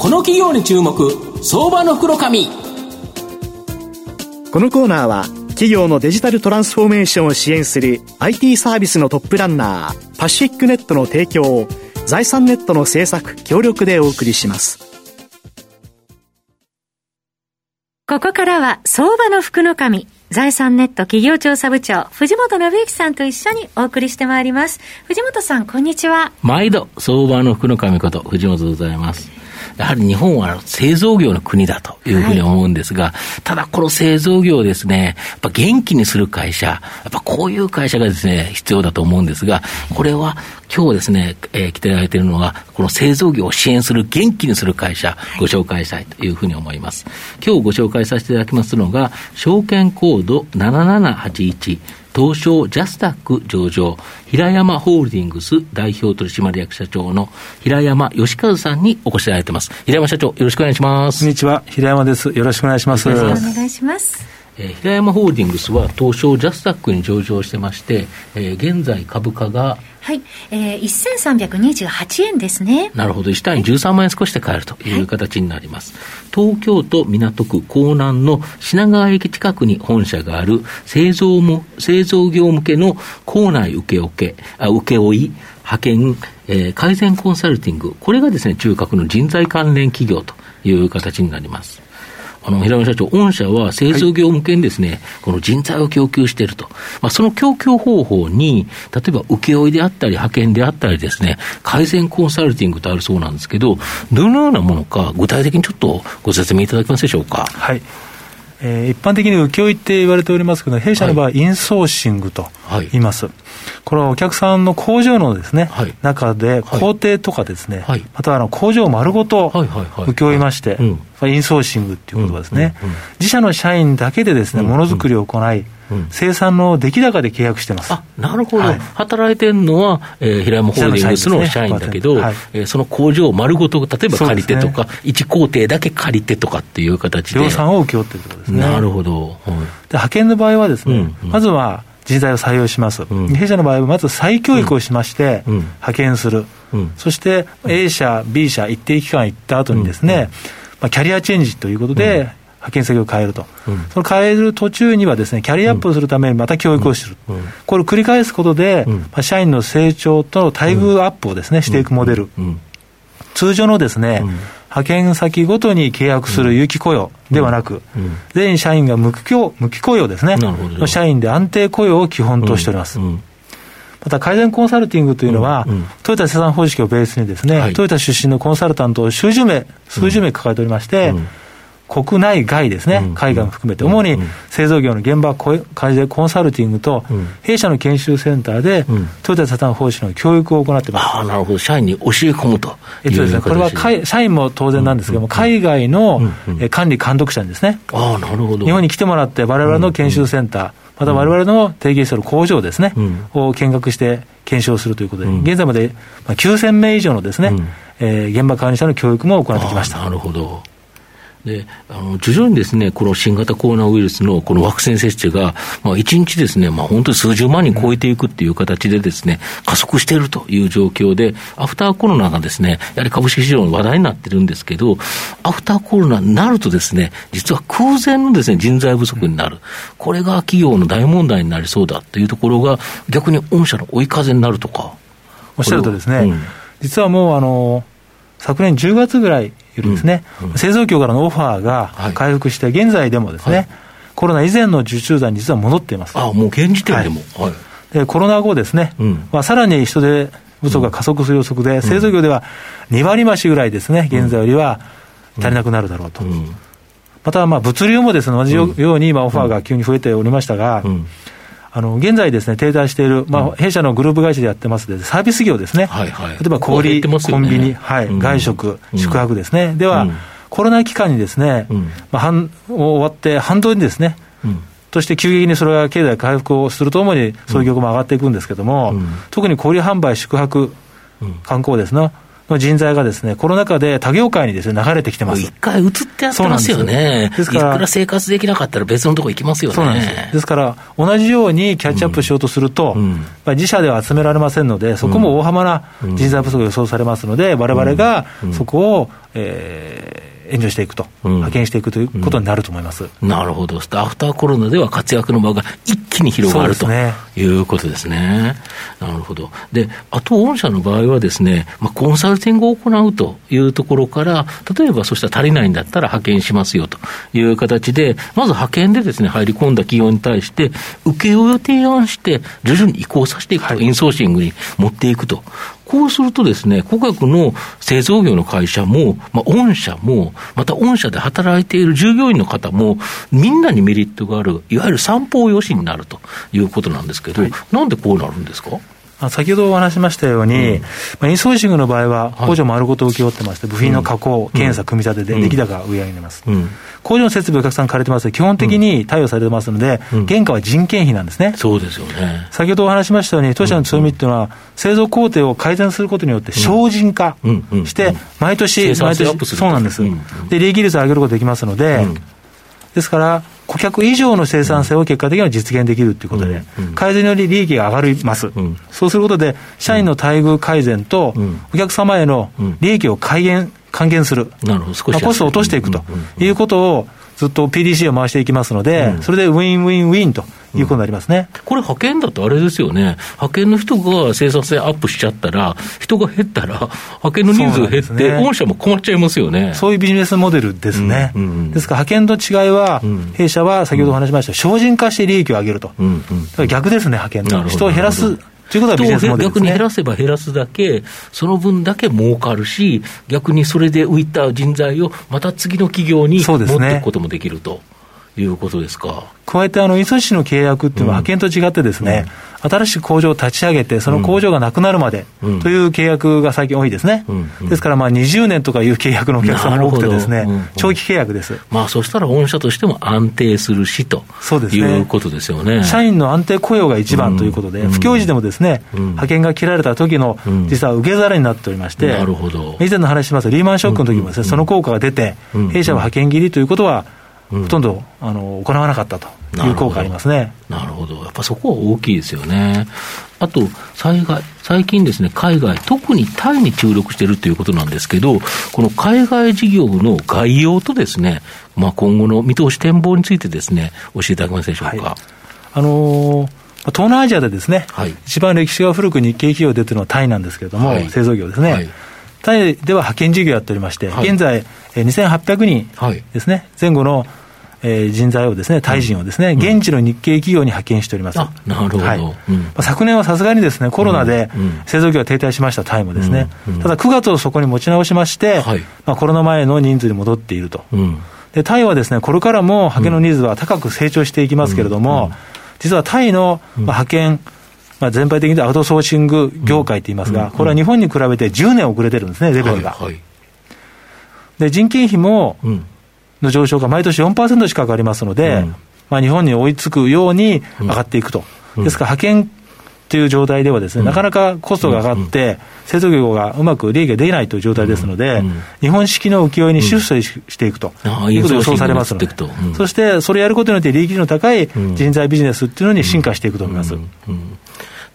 この企業に注目相場の袋紙このコーナーは企業のデジタルトランスフォーメーションを支援する IT サービスのトップランナーパシフィックネットの提供を財産ネットの制作協力でお送りしますここからは相場の福の神財産ネット企業調査部長、藤本信之さんと一緒にお送りしてまいります。藤本さん、こんにちは。毎度、相場の福の神こと、藤本でございます。やはり日本は製造業の国だというふうに思うんですが、はい、ただこの製造業をですね、やっぱ元気にする会社、やっぱこういう会社がですね、必要だと思うんですが、これは今日ですね、えー、来ていただいているのは、この製造業を支援する、元気にする会社、ご紹介したいというふうに思います。今日ご紹介させていただきますのが、証券コード7781、東証ジャスタック上場、平山ホールディングス代表取締役社長の平山義和さんにお越しいただいてます。平山社長、よろしくお願いします。こんにちは、平山です。よろしくお願いします。よろしくお願いします。えー、平山ホールディングスは東証ジャスタックに上場してまして、えー、現在株価がはい、えー、1328円ですね。なるほど、1単位13万円少しで買えるという形になります。はい、東京都港区港南の品川駅近くに本社がある製造も製造業向けの校内請負あ請負派遣、えー、改善コンサルティング、これがですね、中核の人材関連企業という形になります。あの、平山社長、御社は製造業向けにですね、はい、この人材を供給していると。まあ、その供給方法に、例えば請負であったり、派遣であったりですね、改善コンサルティングとあるそうなんですけど、どのようなものか、具体的にちょっとご説明いただけますでしょうか？はい。えー、一般的に請負って言われておりますけど、弊社の場合、インソーシングと言います。はい、これはお客さんの工場のですね、はい、中で工程とかですね、はい、またはあの工場丸ごと請け負いまして、インソーシングっていうことですね、自社の社員だけでですね、ものづくりを行い、生産の出来高で契約してます。あなるほど、はい、働いてるのは、えー、平山ホールディングスの社員だけど、ねはい、えー、その工場を丸ごと、例えば借りてとか、ね、1工程だけ借りてとかっていう形で。量産を請け負ってるところですね。なるほど。はい、で派遣の場合はですね、うんうん、まずは人材を採用します、うん、弊社の場合はまず再教育をしまして、うん、派遣する、うん、そして A 社、B 社、一定期間行った後にですね、まあ、キャリアチェンジということで、派遣先を変えると、うん、その変える途中にはですね、キャリアアップをするためにまた教育をする、うん、これを繰り返すことで、まあ、社員の成長と待遇アップをですね、していくモデル。通常のですね、派遣先ごとに契約する有期雇用ではなく、全社員が無期雇無期雇用ですね、の社員で安定雇用を基本としております。また改善コンサルティングというのは、うん。うん、トヨタ生産方式をベースにですね、はい、トヨタ出身のコンサルタントを数十名、数十名抱えておりまして、うん国内外ですね、海外も含めて、主に製造業の現場改善コンサルティングと、弊社の研修センターで、トヨタサタン方針の教育を行ってます。あなるほど、社員に教え込むとえっとですね、これは社員も当然なんですけども、海外の管理監督者にですね、あなるほど。日本に来てもらって、われわれの研修センター、またわれわれの提携する工場ですね、を見学して検証するということで、現在まで9000名以上のですね、え現場管理者の教育も行ってきました。なるほどであの徐々にですね、この新型コロナウイルスのこのワクチン接種が、まあ、1日ですね、まあ、本当に数十万人超えていくっていう形でですね、加速しているという状況で、アフターコロナがですね、やはり株式市場の話題になってるんですけど、アフターコロナになるとですね、実は空前のですね、人材不足になる。これが企業の大問題になりそうだというところが、逆に御社の追い風になるとか。おっしゃるとですね、うん、実はもうあの、昨年10月ぐらいよりですね、うんうん、製造業からのオファーが回復して、現在でもですね、はい、コロナ以前の受注残、実は戻っています。あもう現時点でも。はい、でコロナ後ですね、うん、まあ、さらに人手不足が加速する予測で、製造業では2割増しぐらいですね、現在よりは足りなくなるだろうと。また、まあ物流もですね、同じように今、オファーが急に増えておりましたが、あの現在ですね、停滞している、まあ、弊社のグループ会社でやってますので、サービス業ですね、はいはい、例えば小売、ね、コンビニ、はい、うん、外食、宿泊ですね、では、うん、コロナ期間にですね、うん、まあ、半終わって半導にですね、として急激にそれが経済回復をするとともに、そういう業界も上がっていくんですけれども、特に小売販売、宿泊、観光ですね、の人材がですね、コロナ禍で他業界にですね、流れてきてます。一回移ってやってますよね。です。から、いくら生活できなかったら別のとこ行きますよね。そうなんです。ですから、同じようにキャッチアップしようとすると、うん、自社では集められませんので、そこも大幅な人材不足が予想されますので、われわれがそこをえー援助していくと、うん、派遣していくということになると思います、うん、なるほど、アフターコロナでは活躍の場が一気に広がると、ね、いうことですね。なるほど。で、あと、御社の場合はですね、まあ、コンサルティングを行うというところから、例えばそしたら足りないんだったら派遣しますよという形で、まず派遣でですね、入り込んだ企業に対して、請負を提案して、徐々に移行させていくと、はい、インソーシングに持っていくとこうするとですね、顧客の製造業の会社も、まあ、御社も、また御社で働いている従業員の方も、みんなにメリットがある、いわゆる三方よしになるということなんですけど、はい、なんでこうなるんですか？先ほどお話しましたように、うん、まあ、インソーシングの場合は、工場丸ごと請け負ってまして、部品の加工、検査、組み立てで出来高が売り上げます。工場の設備お客さん借りてます。ので、基本的に対応されてますので、原価は人件費なんですね。そうですよね。先ほどお話しましたように、当社の強みっていうのは、製造工程を改善することによって、省人化して、毎年、毎年、そうなんです。で、利益率を上げることができますので、ですから、顧客以上の生産性を結果的には実現できるということで、改善により利益が上がります、そうすることで、社員の待遇改善と、お客様への利益を改善還元する、なるほど。少しコストを落としていくということを、ずっと PDC を回していきますので、それでウィンウィンウィンということになりますね、うん、これ、派遣だとあれですよね、派遣の人が生産性アップしちゃったら、人が減ったら、派遣の人数が減って、ね、御社も困っちゃいますよね。そういうビジネスモデルですね、うんうんうん、ですから派遣と違いは、うん、弊社は先ほどお話しました、精進化して利益を上げると、うんうん、だから逆ですね、派遣と、人を減らす。ということはビジネスモデル、ね、逆に減らせば減らすだけ、その分だけ儲かるし、逆にそれで浮いた人材をまた次の企業に持っていくこともできると。いうことですか加えて、あの、磯市の契約っていうのは派遣と違ってですね、うん、新しい工場を立ち上げて、その工場がなくなるまでという契約が最近多いですね。うん、ですから、まあ、20年とかいう契約のお客さんが多くてですね、長期契約です。まあ、そしたら御社としても安定するしとそうです、ね、いうことですよね。社員の安定雇用が一番ということで、不況時でもですね、派遣が切られた時の、実は受け皿になっておりまして、なるほど。以前の話しますリーマンショックの時もですね、その効果が出て、弊社は派遣切りということは、ほとんどあの行わなかったという効果ありますね。なるほど。やっぱそこは大きいですよね。あと、災害、最近ですね、海外、特にタイに注力しているということなんですけど、この海外事業の概要とですね、まあ、今後の見通し展望についてですね、教えていただけますでしょうか。はい、あのー東南アジアでですね、はい、一番歴史が古く日系企業でというのはタイなんですけれども、はい、製造業ですね。はいタイでは派遣事業をやっておりまして、はい、現在、2800人ですね、はい、前後の、えー、人材をですね、タイ人をですね、うん、現地の日系企業に派遣しております。なるほど。はい。うん。昨年はさすがにですね、コロナで製造業が停滞しましたタイもですね、ただ9月をそこに持ち直しまして、はい、まあ、コロナ前の人数に戻っていると。で、タイはですね、これからも派遣のニーズは高く成長していきますけれども、実はタイの派遣、まあ、全体的にアウトソーシング業界といいますが、これは日本に比べて10年遅れてるんですね、レベルが。はいはい、で人件費も、の上昇が毎年4%しか上がりますので、うん、まあ、日本に追いつくように上がっていくと。ですから派遣という状態ではですね、なかなかコストが上がって、製造業がうまく利益が出ないという状態ですので、日本式の浮世絵にシフトしていくと。いうことが予想されますので、そしてそれやることによって利益の高い人材ビジネスっていうのに進化していくと思います。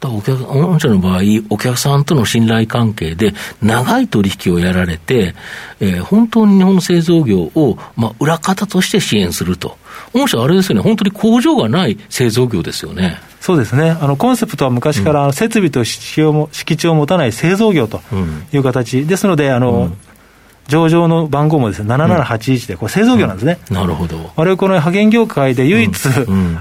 お客御社の場合、お客さんとの信頼関係で長い取引をやられて、えー、本当に日本の製造業を、まあ、裏方として支援すると。御社あれですよね、本当に工場がない製造業ですよね。そうですね、あのコンセプトは昔から設備と敷地を持たない製造業という形、うん、ですので、あの、うん上場の番号もですね、7781で、これ製造業なんですね。うん、なるほど。我々この派遣業界で唯一、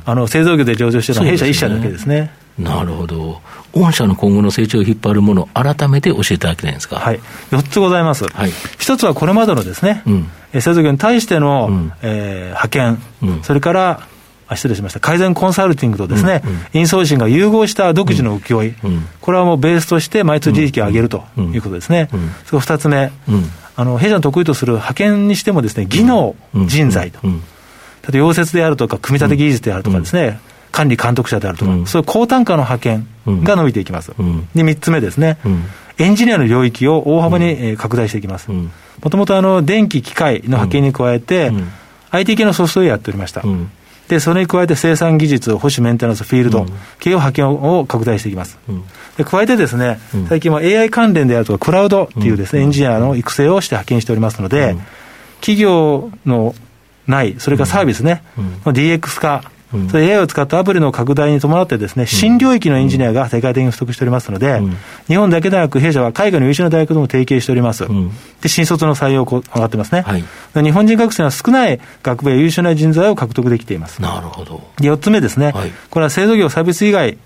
あの製造業で上場しているのは弊社1社だけですね。なるほど。御社の今後の成長を引っ張るもの、改めて教えていただきたいんですか。はい。4つございます。はい。1つはこれまでのですね、うん、製造業に対しての、うん、えー、派遣、うん、それから、あ失礼しました、改善コンサルティングとですね、うんうん、インソーシングが融合した独自の請負、うん、これはもうベースとして毎月利益を上げるということですね。それ2つ目、あの弊社の得意とする派遣にしてもですね、技能人材と。例えば溶接であるとか、組み立て技術であるとかですね、管理監督者であるとか、うん、そういう高単価の派遣が伸びていきます。うん、で、3つ目ですね、うん、エンジニアの領域を大幅に拡大していきます。もともとあの電気機械の派遣に加えて、IT 系のソフトウェアやっておりました。で、それに加えて生産技術、保守メンテナンス、フィールド、うん、企業派遣を拡大していきます。うん、で加えてですね、うん、最近は AI 関連であるとか、クラウドっていうですね、エンジニアの育成をして派遣しておりますので、企業のない、それからサービスね、うん、DX 化、うん、それ AI を使ったアプリの拡大に伴ってですね、新領域のエンジニアが世界的に不足しておりますので、うん、日本だけでなく弊社は海外の優秀な大学とも提携しております。うん、で、新卒の採用上がってますね、はい。日本人学生は少ない学部や優秀な人材を獲得できています。なるほど。4つ目ですね、はい、これは製造業サービス以外、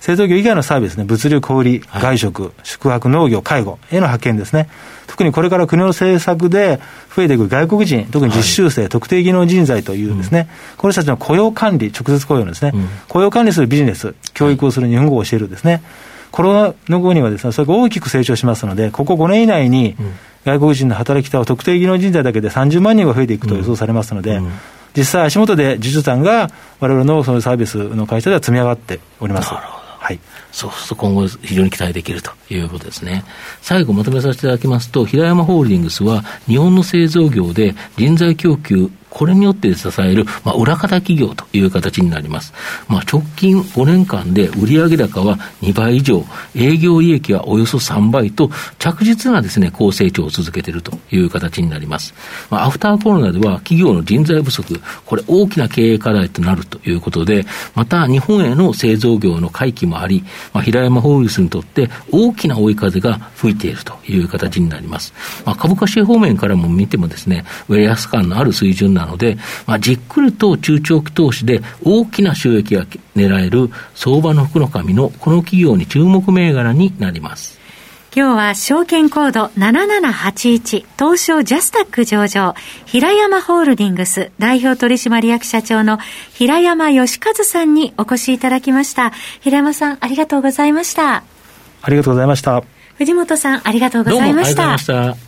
製造業以外のサービスね、物流、小売、外食、はい、宿泊、農業、介護への派遣ですね。特にこれから国の政策で増えていく外国人、特に実習生、はい、特定技能人材というですね、うん、この人たちの雇用管理、直接雇用のですね、うん、雇用管理するビジネス、教育をする日本語を教えるですね、コロナの後にはですね、それが大きく成長しますので、ここ5年以内に、外国人の働き手を特定技能人材だけで30万人が増えていくと予想されますので、うん。実際足元で受注産が我々のそのサービスの会社では積み上がっております。はい、そうすると今後、非常に期待できるということですね。最後まとめさせていただきますと、平山ホールディングスは、日本の製造業で人材供給これによって支える、まあ、裏方企業という形になります。まあ、直近5年間で売上高は2倍以上、営業利益はおよそ3倍と、着実なですね、高成長を続けているという形になります。まあ、アフターコロナでは企業の人材不足、これ大きな経営課題となるということで、また日本への製造業の回帰もあり、まあ、平山ホールスにとって大きな追い風が吹いているという形になります。まあ、株価指方面からも見てもですね、ウェアス感のある水準なので、まあ、じっくりと中長期投資で大きな収益が狙える相場の福の神のこの企業に注目銘柄になります。今日は証券コード7781東証ジャスタック上場平山ホールディングス代表取締役社長の平山義和さんにお越しいただきました。平山さんありがとうございました。ありがとうございました。藤本さんありがとうございました。どうもありがとうございました。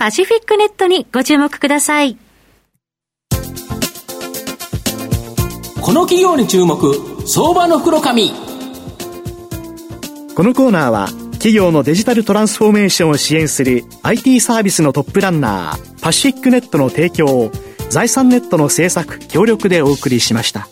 パシフィックネットにご注目ください。この企業に注目、相場の袋紙。このコーナーは、企業のデジタルトランスフォーメーションを支援する IT サービスのトップランナー、パシフィックネットの提供を、財産ネットの制作、協力でお送りしました。